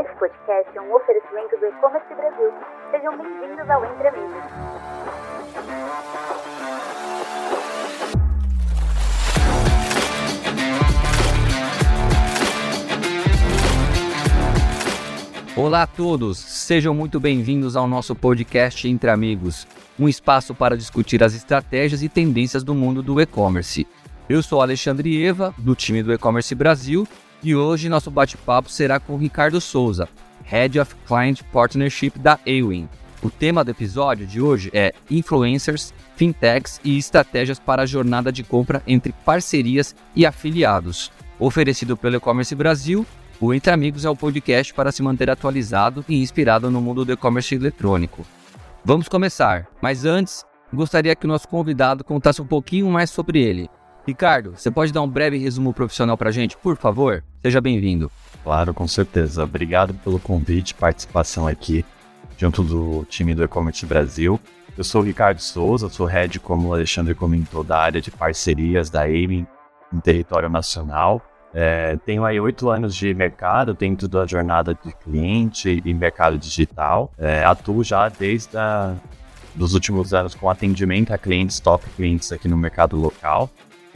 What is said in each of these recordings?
Esse podcast é um oferecimento do E-Commerce Brasil. Sejam bem-vindos ao Entre Amigos. Olá a todos, sejam muito bem-vindos ao nosso podcast Entre Amigos, um espaço para discutir as estratégias e tendências do mundo do e-commerce. Eu sou Alexandre Eva, do time do E-Commerce Brasil, e hoje nosso bate-papo será com Ricardo Souza, Head of Client Partnership da Awin. O tema do episódio de hoje é Influencers, Fintechs e estratégias para a jornada de compra entre parcerias e afiliados. Oferecido pelo E-Commerce Brasil, o Entre Amigos é o podcast para se manter atualizado e inspirado no mundo do e-commerce eletrônico. Vamos começar, mas antes, gostaria que o nosso convidado contasse um pouquinho mais sobre ele. Ricardo, você pode dar um breve resumo profissional para a gente, por favor? Seja bem-vindo. Claro, com certeza. Obrigado pelo convite participação aqui, junto do time do E-Commerce Brasil. Eu sou o Ricardo Souza, sou head, como o Alexandre comentou, da área de parcerias da Aiming em território nacional. É, tenho aí oito anos de mercado dentro da jornada de cliente e mercado digital. É, atuo já desde a, dos últimos anos com atendimento a clientes, top clientes aqui no mercado local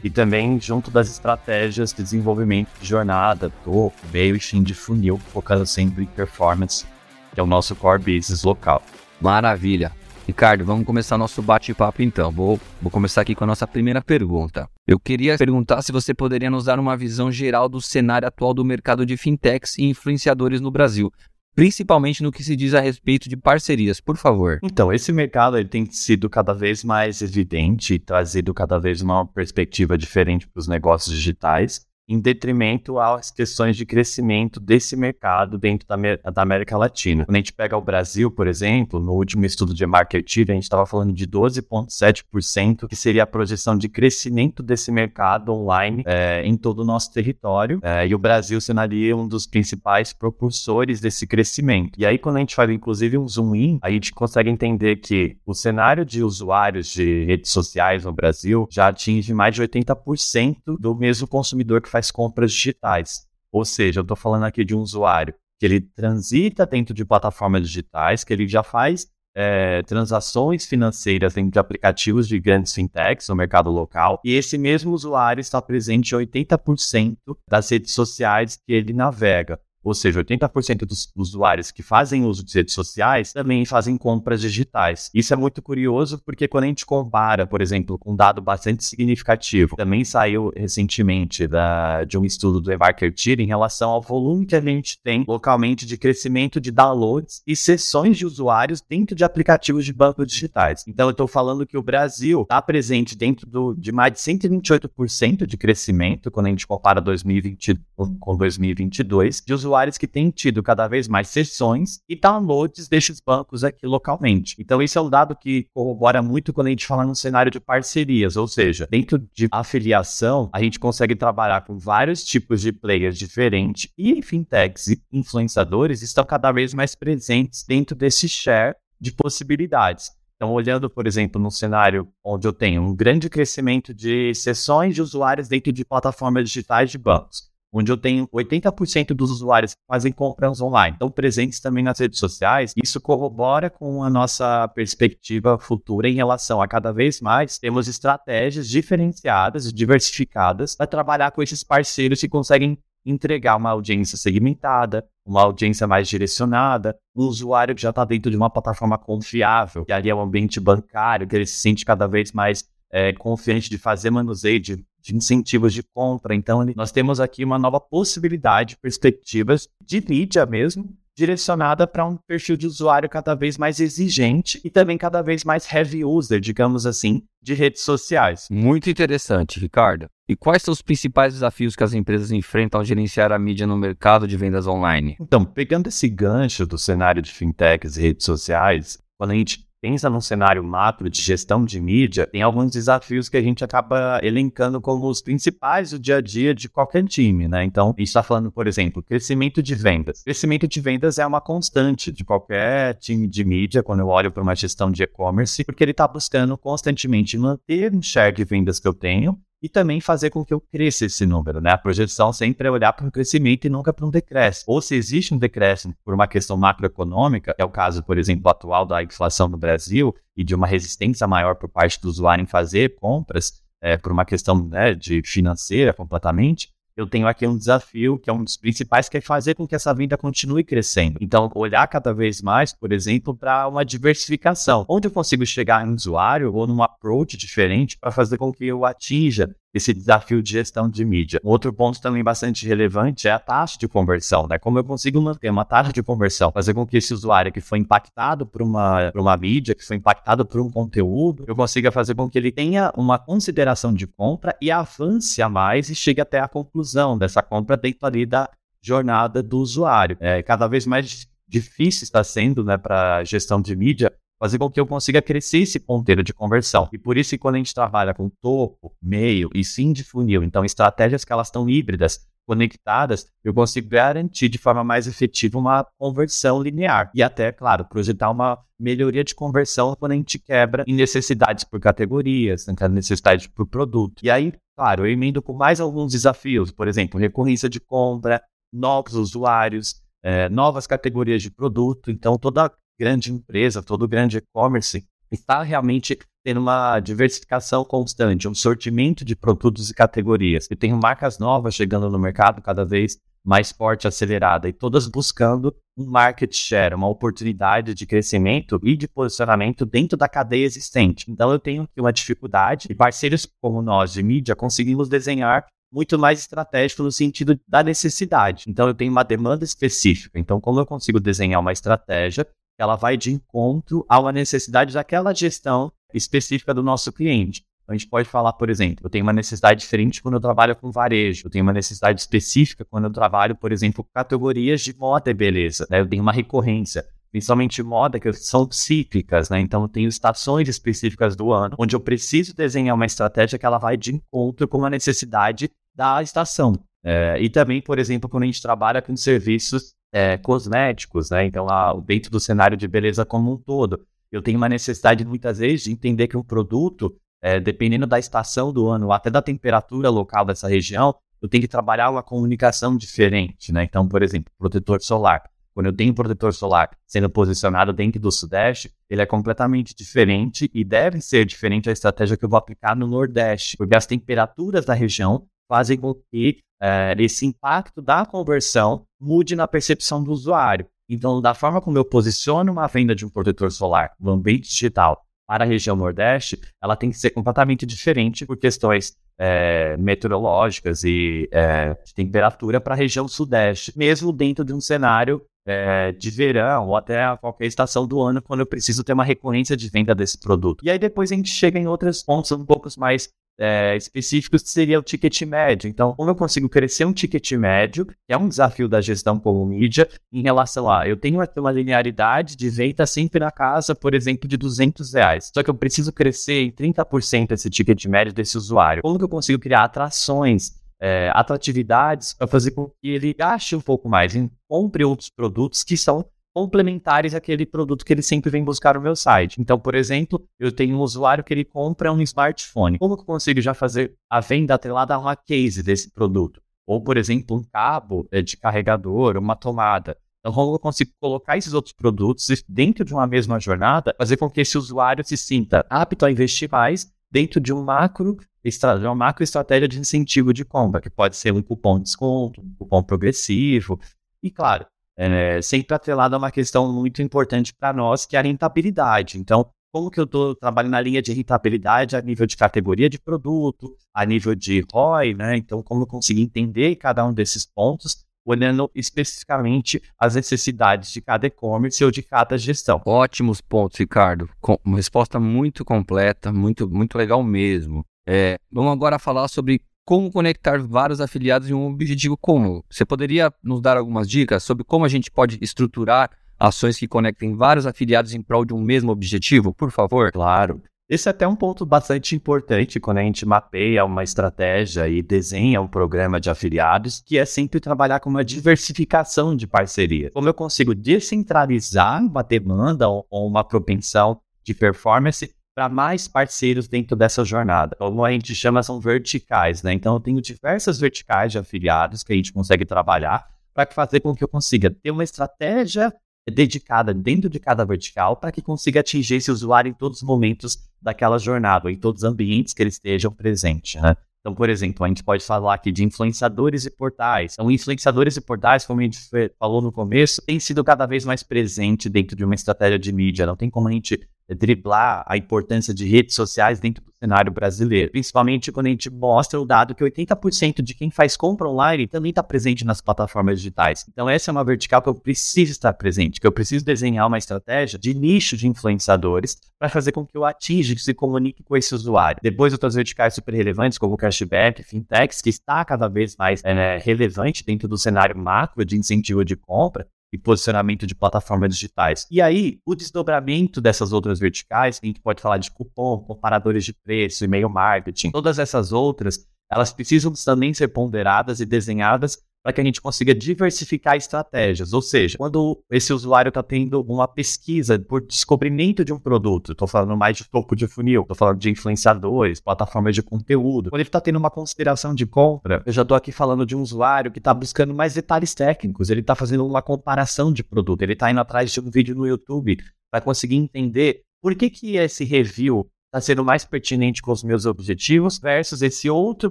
e também junto das estratégias de desenvolvimento de jornada, topo, meio e fim de funil, focando sempre em performance, que é o nosso core business local. Maravilha. Ricardo, vamos começar nosso bate-papo então. Vou, vou começar aqui com a nossa primeira pergunta. Eu queria perguntar se você poderia nos dar uma visão geral do cenário atual do mercado de fintechs e influenciadores no Brasil, principalmente no que se diz a respeito de parcerias, por favor. Então, esse mercado ele tem sido cada vez mais evidente e trazido cada vez uma perspectiva diferente para os negócios digitais em detrimento às questões de crescimento desse mercado dentro da, da, América Latina. Quando a gente pega o Brasil, por exemplo, no último estudo de Marketing, a gente estava falando de 12,7%, que seria a projeção de crescimento desse mercado online é, em todo o nosso território, é, e o Brasil seria um dos principais propulsores desse crescimento. E aí, quando a gente faz, inclusive, um zoom in, a gente consegue entender que o cenário de usuários de redes sociais no Brasil já atinge mais de 80% do mesmo consumidor que faz compras digitais. Ou seja, eu estou falando aqui de um usuário que ele transita dentro de plataformas digitais, que ele já faz é, transações financeiras dentro de aplicativos de grandes fintechs no mercado local, e esse mesmo usuário está presente em 80% das redes sociais que ele navega. Ou seja, 80% dos usuários que fazem uso de redes sociais também fazem compras digitais. Isso é muito curioso porque quando a gente compara, por exemplo, com um dado bastante significativo, também saiu recentemente da, de um estudo do eMarketer em relação ao volume que a gente tem localmente de crescimento de downloads e sessões de usuários dentro de aplicativos de bancos digitais. Então, eu estou falando que o Brasil está presente dentro do, de mais de 128% de crescimento quando a gente compara 2020 com 2022 de usuários usuários que têm tido cada vez mais sessões e downloads destes bancos aqui localmente. Então, esse é um dado que corrobora muito quando a gente fala no cenário de parcerias, ou seja, dentro de afiliação, a gente consegue trabalhar com vários tipos de players diferentes e fintechs e influenciadores estão cada vez mais presentes dentro desse share de possibilidades. Então, olhando, por exemplo, num cenário onde eu tenho um grande crescimento de sessões de usuários dentro de plataformas digitais de bancos, onde eu tenho 80% dos usuários que fazem compras online, estão presentes também nas redes sociais, isso corrobora com a nossa perspectiva futura em relação a cada vez mais temos estratégias diferenciadas e diversificadas para trabalhar com esses parceiros que conseguem entregar uma audiência segmentada, uma audiência mais direcionada, um usuário que já está dentro de uma plataforma confiável, que ali é um ambiente bancário, que ele se sente cada vez mais é, confiante de fazer manuseio de, de, incentivos de compra. Então, nós temos aqui uma nova possibilidade, perspectivas de mídia mesmo, direcionada para um perfil de usuário cada vez mais exigente e também cada vez mais heavy user, digamos assim, de redes sociais. Muito interessante, Ricardo. E quais são os principais desafios que as empresas enfrentam ao gerenciar a mídia no mercado de vendas online? Então, pegando esse gancho do cenário de fintechs e redes sociais, quando a gente pensa num cenário macro de gestão de mídia, tem alguns desafios que a gente acaba elencando como os principais do dia a dia de qualquer time, né? Então, a gente está falando, por exemplo, crescimento de vendas. Crescimento de vendas é uma constante de qualquer time de mídia, quando eu olho para uma gestão de e-commerce, porque ele está buscando constantemente manter o share de vendas que eu tenho e também fazer com que eu cresça esse número, né? A projeção sempre é olhar para um crescimento e nunca para um decréscimo. Ou se existe um decréscimo por uma questão macroeconômica, é o caso, por exemplo, atual da inflação no Brasil e de uma resistência maior por parte do usuário em fazer compras, é, por uma questão né, de financeira completamente, eu tenho aqui um desafio, que é um dos principais, que é fazer com que essa venda continue crescendo. Então, olhar cada vez mais, por exemplo, para uma diversificação. Onde eu consigo chegar em usuário ou num approach diferente para fazer com que eu atinja esse desafio de gestão de mídia. Outro ponto também bastante relevante é a taxa de conversão, né? Como eu consigo manter uma taxa de conversão, fazer com que esse usuário que foi impactado por uma, por uma mídia, que foi impactado por um conteúdo, eu consiga fazer com que ele tenha uma consideração de compra e avance a mais e chegue até a conclusão dessa compra dentro ali da jornada do usuário. É, cada vez mais difícil está sendo, né, para gestão de mídia, fazer com que eu consiga crescer esse ponteiro de conversão. E por isso, quando a gente trabalha com topo, meio e sim de funil, então estratégias que elas estão híbridas, conectadas, eu consigo garantir de forma mais efetiva uma conversão linear. E até, claro, projetar uma melhoria de conversão quando a gente quebra em necessidades por categorias, necessidade por produto. E aí, claro, eu emendo com mais alguns desafios, por exemplo, recorrência de compra, novos usuários, é, novas categorias de produto. Então, toda grande empresa, todo grande e-commerce, está realmente tendo uma diversificação constante, um sortimento de produtos e categorias. Eu tenho marcas novas chegando no mercado cada vez mais forte, acelerada, e todas buscando um market share, uma oportunidade de crescimento e de posicionamento dentro da cadeia existente. Então eu tenho aqui uma dificuldade, e parceiros como nós de mídia conseguimos desenhar muito mais estratégico no sentido da necessidade. Então eu tenho uma demanda específica. Então como eu consigo desenhar uma estratégia ela vai de encontro a uma necessidade daquela gestão específica do nosso cliente. Então, a gente pode falar, por exemplo, eu tenho uma necessidade diferente quando eu trabalho com varejo, eu tenho uma necessidade específica quando eu trabalho, por exemplo, com categorias de moda e beleza, né? eu tenho uma recorrência, principalmente moda, que são cíclicas, né? Então, eu tenho estações específicas do ano, onde eu preciso desenhar uma estratégia que ela vai de encontro com a necessidade da estação. É, e também, por exemplo, quando a gente trabalha com serviços é, cosméticos, né? Então, lá, dentro do cenário de beleza como um todo, eu tenho uma necessidade muitas vezes de entender que um produto, é, dependendo da estação do ano, até da temperatura local dessa região, eu tenho que trabalhar uma comunicação diferente, né? Então, por exemplo, protetor solar. Quando eu tenho protetor solar sendo posicionado dentro do Sudeste, ele é completamente diferente e deve ser diferente a estratégia que eu vou aplicar no Nordeste, porque as temperaturas da região fazem com que é, esse impacto da conversão mude na percepção do usuário. Então, da forma como eu posiciono uma venda de um protetor solar no ambiente digital para a região Nordeste, ela tem que ser completamente diferente por questões é, meteorológicas e é, de temperatura para a região Sudeste, mesmo dentro de um cenário é, de verão ou até qualquer estação do ano, quando eu preciso ter uma recorrência de venda desse produto. E aí depois a gente chega em outros pontos um pouco mais é, específicos que seria o ticket médio. Então, como eu consigo crescer um ticket médio, que é um desafio da gestão como mídia, em relação a eu tenho uma linearidade de venda sempre na casa, por exemplo, de 200 reais. Só que eu preciso crescer em 30% esse ticket médio desse usuário. Como que eu consigo criar atrações é, atratividades para fazer com que ele gaste um pouco mais, compre outros produtos que são complementares àquele produto que ele sempre vem buscar no meu site. Então, por exemplo, eu tenho um usuário que ele compra um smartphone. Como que eu consigo já fazer a venda atrelada a uma case desse produto? Ou, por exemplo, um cabo é, de carregador, uma tomada. Então, como eu consigo colocar esses outros produtos dentro de uma mesma jornada, fazer com que esse usuário se sinta apto a investir mais dentro de um macro, de uma macro estratégia de incentivo de compra, que pode ser um cupom de desconto, um cupom progressivo. E, claro, é, sempre atrelado a uma questão muito importante para nós, que é a rentabilidade. Então, como que eu estou trabalhando na linha de rentabilidade a nível de categoria de produto, a nível de ROI, né? Então, como eu consigo entender cada um desses pontos, olhando especificamente as necessidades de cada e-commerce ou de cada gestão. Ótimos pontos, Ricardo. Com uma resposta muito completa, muito, muito legal mesmo. É, vamos agora falar sobre como conectar vários afiliados em um objetivo comum. Você poderia nos dar algumas dicas sobre como a gente pode estruturar ações que conectem vários afiliados em prol de um mesmo objetivo, por favor? Claro. Esse é até um ponto bastante importante quando a gente mapeia uma estratégia e desenha um programa de afiliados, que é sempre trabalhar com uma diversificação de parceria. Como eu consigo descentralizar uma demanda ou uma propensão de performance para mais parceiros dentro dessa jornada. Como a gente chama, são verticais, né? Então, eu tenho diversas verticais de afiliados que a gente consegue trabalhar para fazer com que eu consiga ter uma estratégia dedicada dentro de cada vertical para que consiga atingir esse usuário em todos os momentos daquela jornada, em todos os ambientes que eles estejam presentes, né? Então, por exemplo, a gente pode falar aqui de influenciadores e portais. Então, influenciadores e portais, como a gente falou no começo, tem sido cada vez mais presente dentro de uma estratégia de mídia. Não tem como a gente driblar a importância de redes sociais dentro do cenário brasileiro. Principalmente quando a gente mostra o dado que 80% de quem faz compra online também está presente nas plataformas digitais. Então, essa é uma vertical que eu preciso estar presente, que eu preciso desenhar uma estratégia de nicho de influenciadores para fazer com que eu atinja, que se comunique com esse usuário. Depois, outras verticais super relevantes, como cashback, fintechs, que está cada vez mais é, relevante dentro do cenário macro de incentivo de compra, e posicionamento de plataformas digitais. E aí, o desdobramento dessas outras verticais, a gente pode falar de cupom, comparadores de preço, e-mail marketing, todas essas outras, elas precisam também ser ponderadas e desenhadas para que a gente consiga diversificar estratégias. Ou seja, quando esse usuário está tendo uma pesquisa por descobrimento de um produto, estou falando mais de topo de funil, estou falando de influenciadores, plataformas de conteúdo, quando ele está tendo uma consideração de compra, eu já estou aqui falando de um usuário que está buscando mais detalhes técnicos, ele está fazendo uma comparação de produto, ele está indo atrás de um vídeo no YouTube para conseguir entender por que, que esse review está sendo mais pertinente com os meus objetivos versus esse outro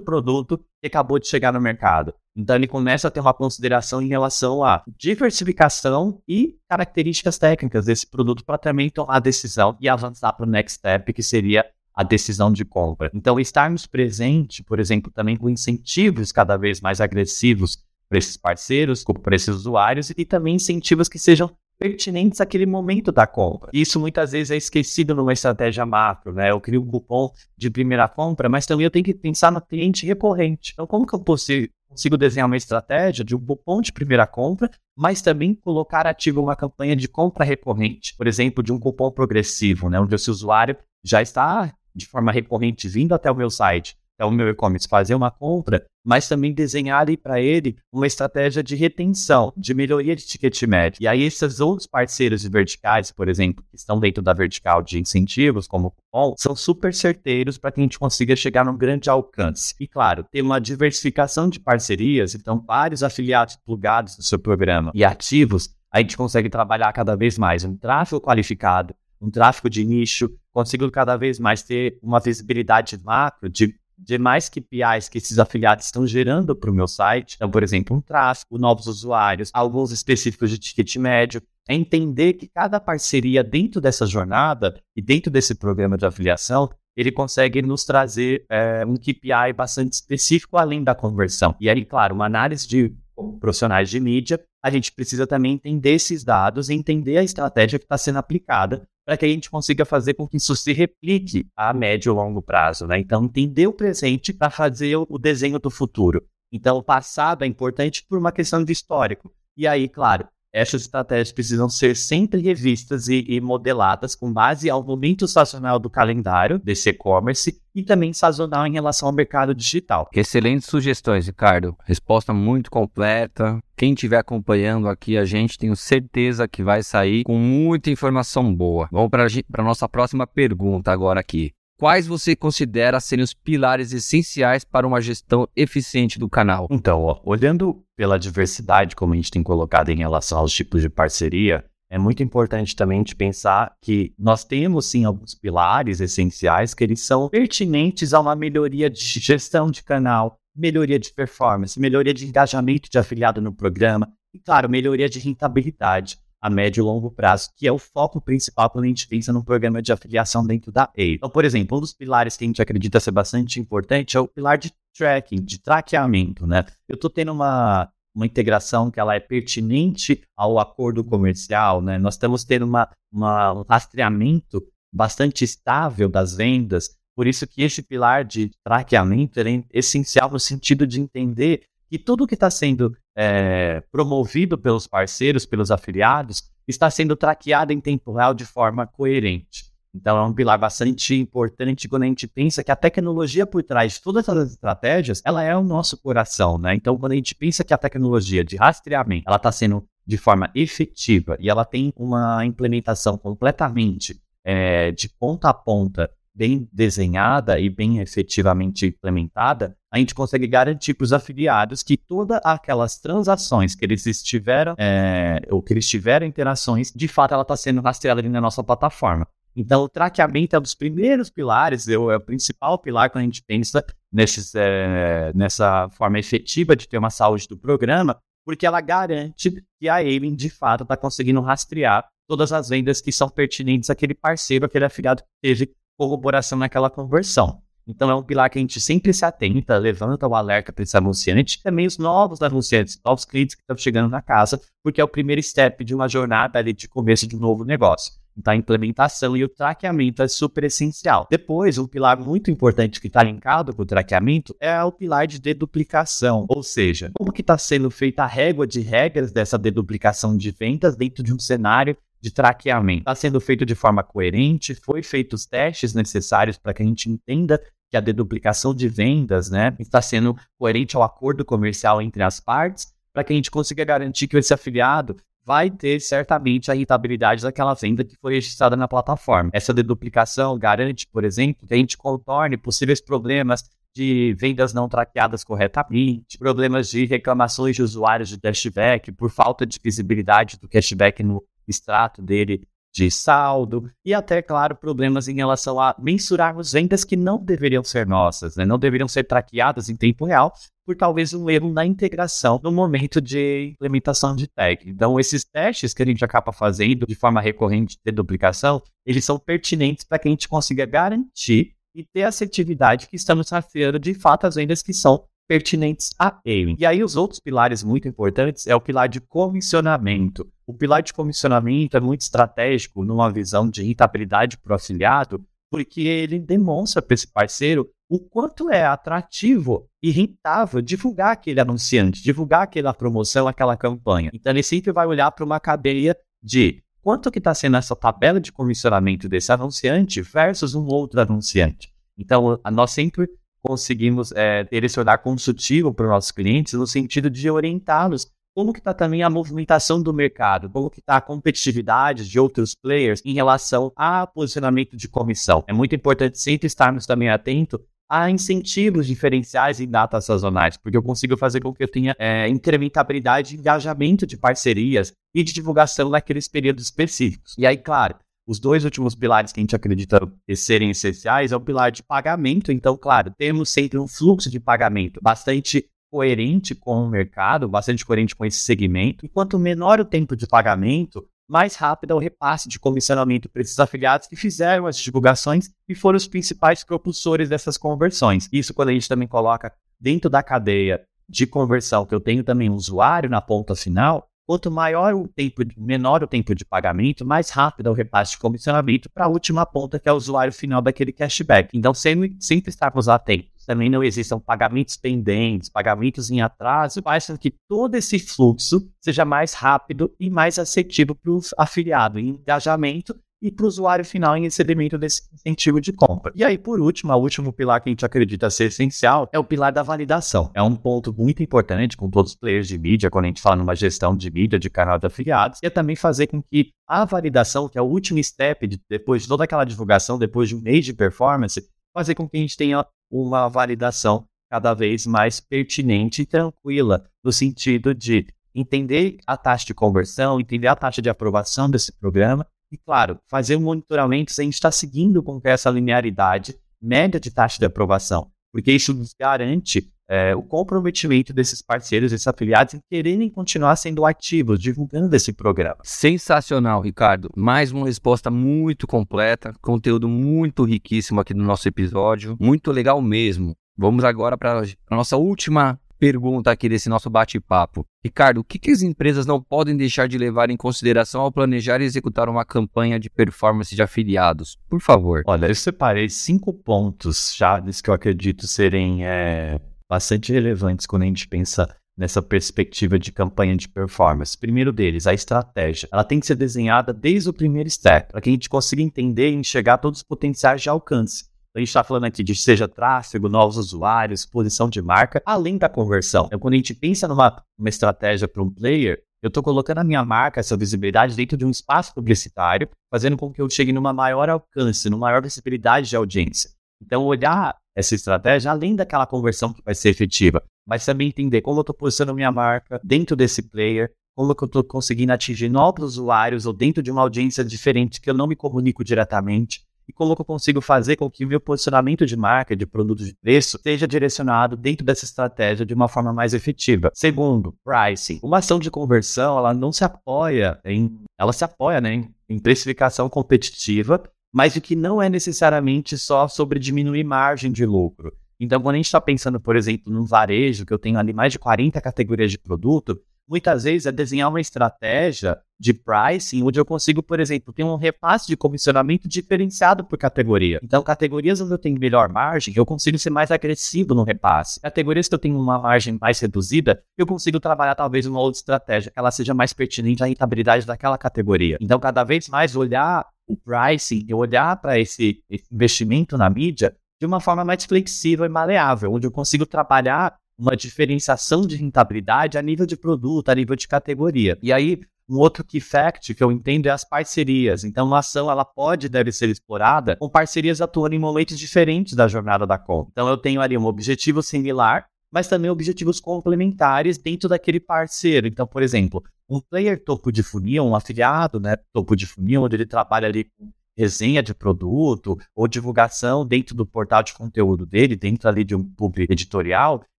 produto que acabou de chegar no mercado. Então ele começa a ter uma consideração em relação à diversificação e características técnicas desse produto para também tomar a decisão e avançar para o next step, que seria a decisão de compra. Então estarmos presentes, por exemplo, também com incentivos cada vez mais agressivos para esses parceiros, para esses usuários e também incentivos que sejam pertinentes àquele momento da compra. Isso muitas vezes é esquecido numa estratégia macro, né? Eu crio um cupom de primeira compra, mas também eu tenho que pensar no cliente recorrente. Então, como que eu consigo, desenhar uma estratégia de um cupom de primeira compra, mas também colocar ativo uma campanha de compra recorrente, por exemplo, de um cupom progressivo, né? Onde esse usuário já está de forma recorrente vindo até o meu site é o meu e-commerce, fazer uma compra, mas também desenhar ali para ele uma estratégia de retenção, de melhoria de ticket médio. E aí esses outros parceiros de verticais, por exemplo, que estão dentro da vertical de incentivos, como o cupom, são super certeiros para que a gente consiga chegar num grande alcance. E claro, ter uma diversificação de parcerias, então vários afiliados plugados no seu programa e ativos, a gente consegue trabalhar cada vez mais um tráfego qualificado, um tráfego de nicho, consigo cada vez mais ter uma visibilidade macro de demais KPIs que esses afiliados estão gerando para o meu site. Então, por exemplo, um tráfego, novos usuários, alguns específicos de ticket médio. É entender que cada parceria dentro dessa jornada e dentro desse programa de afiliação, ele consegue nos trazer é, um KPI bastante específico além da conversão. E aí, claro, uma análise de profissionais de mídia, a gente precisa também entender esses dados e entender a estratégia que está sendo aplicada para que a gente consiga fazer com que isso se replique a médio e longo prazo. Né? Então, entender o presente para fazer o desenho do futuro. Então, o passado é importante por uma questão de histórico. E aí, claro, essas estratégias precisam ser sempre revistas e, e, modeladas com base ao momento sazonal do calendário desse e-commerce e também sazonal em relação ao mercado digital. Excelentes sugestões, Ricardo. Resposta muito completa. Quem estiver acompanhando aqui a gente, tenho certeza que vai sair com muita informação boa. Vamos para a nossa próxima pergunta agora aqui. Quais você considera serem os pilares essenciais para uma gestão eficiente do canal? Então, ó, olhando pela diversidade, como a gente tem colocado em relação aos tipos de parceria, é muito importante também de pensar que nós temos sim alguns pilares essenciais que eles são pertinentes a uma melhoria de gestão de canal, melhoria de performance, melhoria de engajamento de afiliado no programa e, claro, melhoria de rentabilidade a médio e longo prazo, que é o foco principal quando a gente pensa num programa de afiliação dentro da A. Então, por exemplo, um dos pilares que a gente acredita ser bastante importante é o pilar de tracking, de traqueamento, né? Eu estou tendo uma, uma integração que ela é pertinente ao acordo comercial, né? Nós estamos tendo uma, uma, um rastreamento bastante estável das vendas, por isso que esse pilar de traqueamento é essencial no sentido de entender que tudo que está sendo é, promovido pelos parceiros, pelos afiliados, está sendo traqueado em tempo real de forma coerente. Então, é um pilar bastante importante quando a gente pensa que a tecnologia por trás de todas essas estratégias, ela é o nosso coração, né? Então, quando a gente pensa que a tecnologia de rastreamento, ela está sendo de forma efetiva e ela tem uma implementação completamente é, de ponta a ponta bem desenhada e bem efetivamente implementada, a gente consegue garantir para os afiliados que todas aquelas transações que eles estiveram, é, ou que eles tiveram interações, de fato ela está sendo rastreada ali na nossa plataforma. Então, o traqueamento é um dos primeiros pilares, é o principal pilar quando a gente pensa nesses, é, nessa forma efetiva de ter uma saúde do programa, porque ela garante que a Ailing, de fato, está conseguindo rastrear todas as vendas que são pertinentes àquele parceiro, aquele afiliado que teve corroboração naquela conversão. Então é um pilar que a gente sempre se atenta, levanta o alerta para esse anunciante, também os novos anunciantes, novos clientes que estão chegando na casa, porque é o primeiro step de uma jornada ali de começo de um novo negócio. Então a implementação e o traqueamento é super essencial. Depois, um pilar muito importante que está linkado com o traqueamento é o pilar de deduplicação, ou seja, como que está sendo feita a régua de regras dessa deduplicação de vendas dentro de um cenário de traqueamento. Está sendo feito de forma coerente, foi feitos os testes necessários para que a gente entenda que a deduplicação de vendas né, está sendo coerente ao acordo comercial entre as partes, para que a gente consiga garantir que esse afiliado vai ter certamente a rentabilidade daquela venda que foi registrada na plataforma. Essa deduplicação garante, por exemplo, que a gente contorne possíveis problemas de vendas não traqueadas corretamente, problemas de reclamações de usuários de cashback por falta de visibilidade do cashback no extrato dele de saldo e até, claro, problemas em relação a mensurarmos vendas que não deveriam ser nossas, né? não deveriam ser traqueadas em tempo real, por talvez um erro na integração no momento de implementação de tag. Então, esses testes que a gente acaba fazendo de forma recorrente de duplicação, eles são pertinentes para que a gente consiga garantir e ter assertividade que estamos rastreando de fato as vendas que são pertinentes a ele. E aí os outros pilares muito importantes é o pilar de comissionamento. O pilar de comissionamento é muito estratégico numa visão de rentabilidade para o afiliado, porque ele demonstra para esse parceiro o quanto é atrativo e rentável divulgar aquele anunciante, divulgar aquela promoção, aquela campanha. Então ele sempre vai olhar para uma cadeia de quanto que está sendo essa tabela de comissionamento desse anunciante versus um outro anunciante. Então, nós sempre conseguimos é, olhar consultivo para os nossos clientes no sentido de orientá-los como que está também a movimentação do mercado, como que está a competitividade de outros players em relação a posicionamento de comissão. É muito importante sempre estarmos também atentos a incentivos diferenciais em datas sazonais, porque eu consigo fazer com que eu tenha é, incrementabilidade e engajamento de parcerias e de divulgação naqueles períodos específicos. E aí, claro, os dois últimos pilares que a gente acredita serem essenciais é o pilar de pagamento. Então, claro, temos sempre um fluxo de pagamento bastante coerente com o mercado, bastante coerente com esse segmento. E quanto menor o tempo de pagamento, mais rápido é o repasse de comissionamento para esses afiliados que fizeram as divulgações e foram os principais propulsores dessas conversões. Isso quando a gente também coloca dentro da cadeia de conversão, que eu tenho também um usuário na ponta final, Quanto maior o tempo, menor o tempo de pagamento, mais rápido é o repasse de comissionamento para a última ponta, que é o usuário final daquele cashback. Então, sempre, sempre estarmos atentos. Também não existam pagamentos pendentes, pagamentos em atraso, faz com que todo esse fluxo seja mais rápido e mais assertivo para o afiliado em engajamento e para o usuário final em recebimento desse incentivo de compra. E aí, por último, o último pilar que a gente acredita ser essencial é o pilar da validação. É um ponto muito importante com todos os players de mídia, quando a gente fala numa gestão de mídia de canal de afiliados, e é também fazer com que a validação, que é o último step de, depois de toda aquela divulgação, depois de um mês de performance, fazer com que a gente tenha uma validação cada vez mais pertinente e tranquila, no sentido de entender a taxa de conversão, entender a taxa de aprovação desse programa e, claro, fazer um monitoramento se a gente está seguindo com essa linearidade média de taxa de aprovação, porque isso nos garante é, o comprometimento desses parceiros, desses afiliados, em quererem continuar sendo ativos, divulgando esse programa. Sensacional, Ricardo. Mais uma resposta muito completa, conteúdo muito riquíssimo aqui no nosso episódio. Muito legal mesmo. Vamos agora para a nossa última pergunta aqui desse nosso bate-papo. Ricardo, o que, que as empresas não podem deixar de levar em consideração ao planejar e executar uma campanha de performance de afiliados? Por favor. Olha, eu separei cinco pontos chaves que eu acredito serem é, bastante relevantes quando a gente pensa nessa perspectiva de campanha de performance. Primeiro deles, a estratégia. Ela tem que ser desenhada desde o primeiro step, para que a gente consiga entender e enxergar todos os potenciais de alcance. A gente está falando aqui de seja tráfego, novos usuários, posição de marca, além da conversão. Então, quando a gente pensa numa uma estratégia para um player, Eu estou colocando a minha marca, essa visibilidade, dentro de um espaço publicitário, fazendo com que eu chegue numa maior alcance, numa maior visibilidade de audiência. Então, olhar essa estratégia além daquela conversão que vai ser efetiva, mas também entender como eu estou posicionando minha marca dentro desse player, como que eu estou conseguindo atingir novos usuários ou dentro de uma audiência diferente que eu não me comunico diretamente e como eu consigo fazer com que o meu posicionamento de marca, de produto de preço, seja direcionado dentro dessa estratégia de uma forma mais efetiva. Segundo, pricing. Uma ação de conversão, ela não se apoia em, ela se apoia, né, em precificação competitiva, mas o que não é necessariamente só sobre diminuir margem de lucro. Então, quando a gente está pensando, por exemplo, num varejo, que eu tenho ali mais de 40 categorias de produto, muitas vezes é desenhar uma estratégia de pricing onde eu consigo, por exemplo, ter um repasse de comissionamento diferenciado por categoria. Então, categorias onde eu tenho melhor margem, eu consigo ser mais agressivo no repasse. Categorias que eu tenho uma margem mais reduzida, eu consigo trabalhar talvez uma outra estratégia que ela seja mais pertinente à rentabilidade daquela categoria. Então, cada vez mais olhar o pricing e olhar para esse, investimento na mídia de uma forma mais flexível e maleável, onde eu consigo trabalhar uma diferenciação de rentabilidade a nível de produto, a nível de categoria. E aí, um outro key fact que eu entendo é as parcerias. Então, uma ação ela pode deve ser explorada com parcerias atuando em momentos diferentes da jornada da compra. Então, eu tenho ali um objetivo similar, mas também objetivos complementares dentro daquele parceiro. Então, por exemplo, um player topo de funil, um afiliado, né, topo de funil, onde ele trabalha ali com resenha de produto ou divulgação dentro do portal de conteúdo dele, dentro ali de um publi editorial,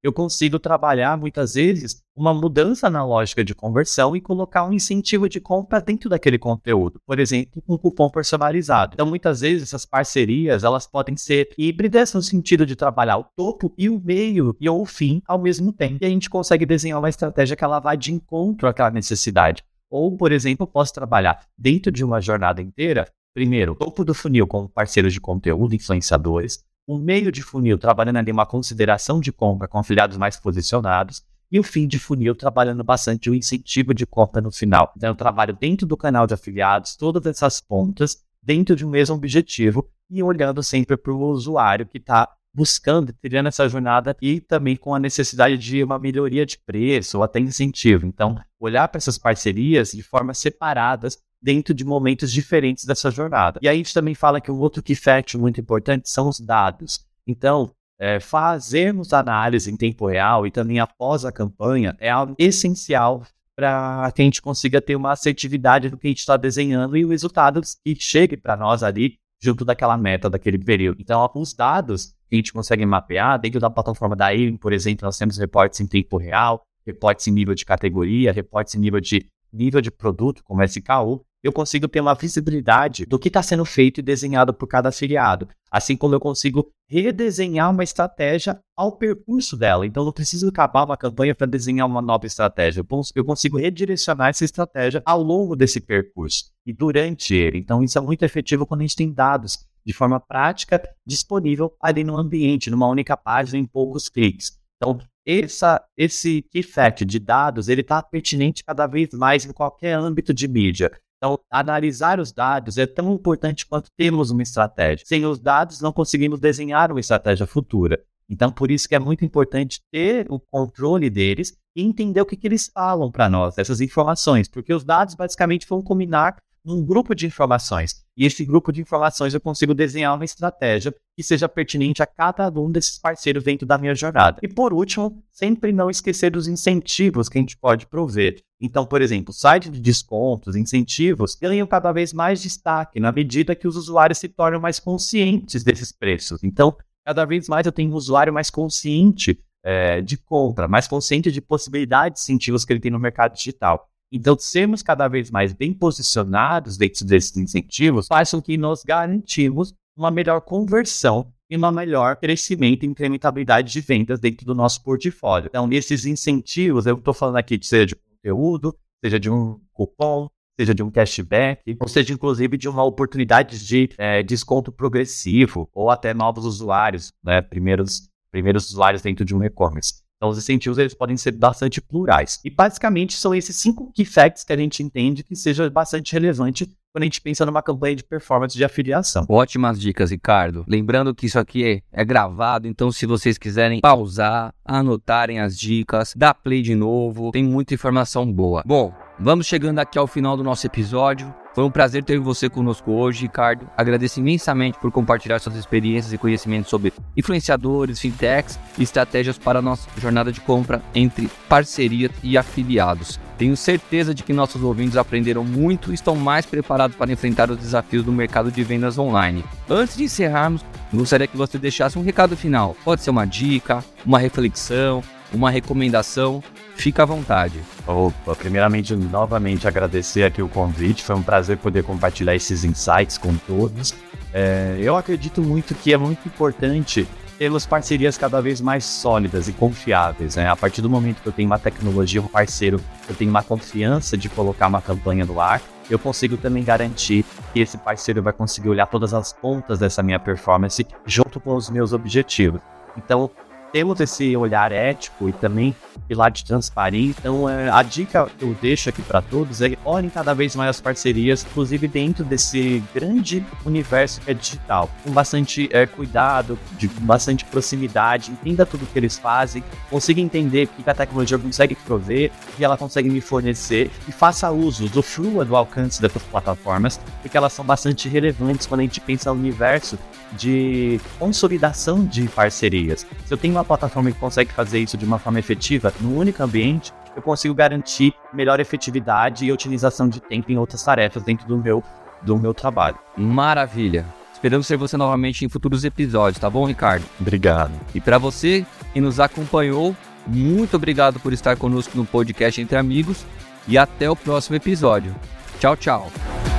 eu consigo trabalhar muitas vezes uma mudança na lógica de conversão e colocar um incentivo de compra dentro daquele conteúdo, por exemplo, um cupom personalizado. Então, muitas vezes essas parcerias, elas podem ser híbridas no sentido de trabalhar o topo e o meio e ou o fim ao mesmo tempo. E a gente consegue desenhar uma estratégia que ela vai de encontro àquela necessidade. Ou, por exemplo, posso trabalhar dentro de uma jornada inteira Primeiro, topo do funil com parceiros de conteúdo, influenciadores. O meio de funil trabalhando ali uma consideração de compra com afiliados mais posicionados. E o fim de funil trabalhando bastante o incentivo de compra no final. Então, eu trabalho dentro do canal de afiliados, todas essas pontas, dentro de um mesmo objetivo e olhando sempre para o usuário que está buscando, trilhando essa jornada e também com a necessidade de uma melhoria de preço ou até incentivo. Então, olhar para essas parcerias de formas separadas dentro de momentos diferentes dessa jornada. E aí a gente também fala que um outro key fact muito importante são os dados. Então, é, fazermos análise em tempo real e também após a campanha é algo essencial para que a gente consiga ter uma assertividade do que a gente está desenhando e o resultado que chegue para nós ali junto daquela meta daquele período. Então, os dados que a gente consegue mapear dentro da plataforma da AIM, por exemplo, nós temos reportes em tempo real, reportes em nível de categoria, reportes em nível de nível de produto, como SKU, eu consigo ter uma visibilidade do que está sendo feito e desenhado por cada afiliado. Assim como eu consigo redesenhar uma estratégia ao percurso dela. Então, não preciso acabar uma campanha para desenhar uma nova estratégia. Eu consigo redirecionar essa estratégia ao longo desse percurso e durante ele. Então, isso é muito efetivo quando a gente tem dados de forma prática disponível ali no ambiente, numa única página, em poucos cliques. Então, essa, esse key fact de dados, ele está pertinente cada vez mais em qualquer âmbito de mídia. Então, analisar os dados é tão importante quanto termos uma estratégia. Sem os dados, não conseguimos desenhar uma estratégia futura. Então, por isso que é muito importante ter o controle deles e entender o que, que eles falam para nós, essas informações, porque os dados basicamente vão combinar num grupo de informações. E esse grupo de informações eu consigo desenhar uma estratégia que seja pertinente a cada um desses parceiros dentro da minha jornada. E por último, sempre não esquecer dos incentivos que a gente pode prover. Então, por exemplo, sites de descontos, incentivos ganham cada vez mais destaque na medida que os usuários se tornam mais conscientes desses preços. Então, cada vez mais eu tenho um usuário mais consciente é, de compra, mais consciente de possibilidades de incentivos que ele tem no mercado digital. Então, sermos cada vez mais bem posicionados dentro desses incentivos faz com que nós garantimos uma melhor conversão e uma melhor crescimento e incrementabilidade de vendas dentro do nosso portfólio. Então, esses incentivos, eu estou falando aqui, seja de conteúdo, seja de um cupom, seja de um cashback, ou seja, inclusive, de uma oportunidade de é, desconto progressivo, ou até novos usuários, né? primeiros, primeiros usuários dentro de um e-commerce. Então, os incentivos eles podem ser bastante plurais. E basicamente são esses cinco key facts que a gente entende que seja bastante relevante quando a gente pensa numa campanha de performance de afiliação. Ótimas dicas, Ricardo. Lembrando que isso aqui é gravado, então se vocês quiserem pausar, anotarem as dicas, dar play de novo, tem muita informação boa. Bom, Vamos chegando aqui ao final do nosso episódio. Foi um prazer ter você conosco hoje, Ricardo. Agradeço imensamente por compartilhar suas experiências e conhecimentos sobre influenciadores, fintechs e estratégias para a nossa jornada de compra entre parceria e afiliados. Tenho certeza de que nossos ouvintes aprenderam muito e estão mais preparados para enfrentar os desafios do mercado de vendas online. Antes de encerrarmos, gostaria que você deixasse um recado final. Pode ser uma dica, uma reflexão, uma recomendação Fica à vontade. Opa, primeiramente, novamente agradecer aqui o convite. Foi um prazer poder compartilhar esses insights com todos. É, eu acredito muito que é muito importante termos parcerias cada vez mais sólidas e confiáveis. Né? A partir do momento que eu tenho uma tecnologia, um parceiro, eu tenho uma confiança de colocar uma campanha no ar, eu consigo também garantir que esse parceiro vai conseguir olhar todas as pontas dessa minha performance junto com os meus objetivos. Então, temos esse olhar ético e também pilar de transparência. Então, é, a dica que eu deixo aqui para todos é olhem cada vez mais as parcerias, inclusive dentro desse grande universo que é digital, com bastante é, cuidado, de bastante proximidade, entenda tudo que eles fazem, consiga entender o que a tecnologia consegue prover, o que ela consegue me fornecer e faça uso, flua do alcance dessas plataformas, porque elas são bastante relevantes quando a gente pensa no universo de consolidação de parcerias. Se eu tenho uma plataforma que consegue fazer isso de uma forma efetiva, no único ambiente, eu consigo garantir melhor efetividade e otimização de tempo em outras tarefas dentro do meu, do meu trabalho. Maravilha! Esperamos ser você novamente em futuros episódios, tá bom, Ricardo? Obrigado. E para você que nos acompanhou, muito obrigado por estar conosco no podcast Entre Amigos e até o próximo episódio. Tchau, tchau.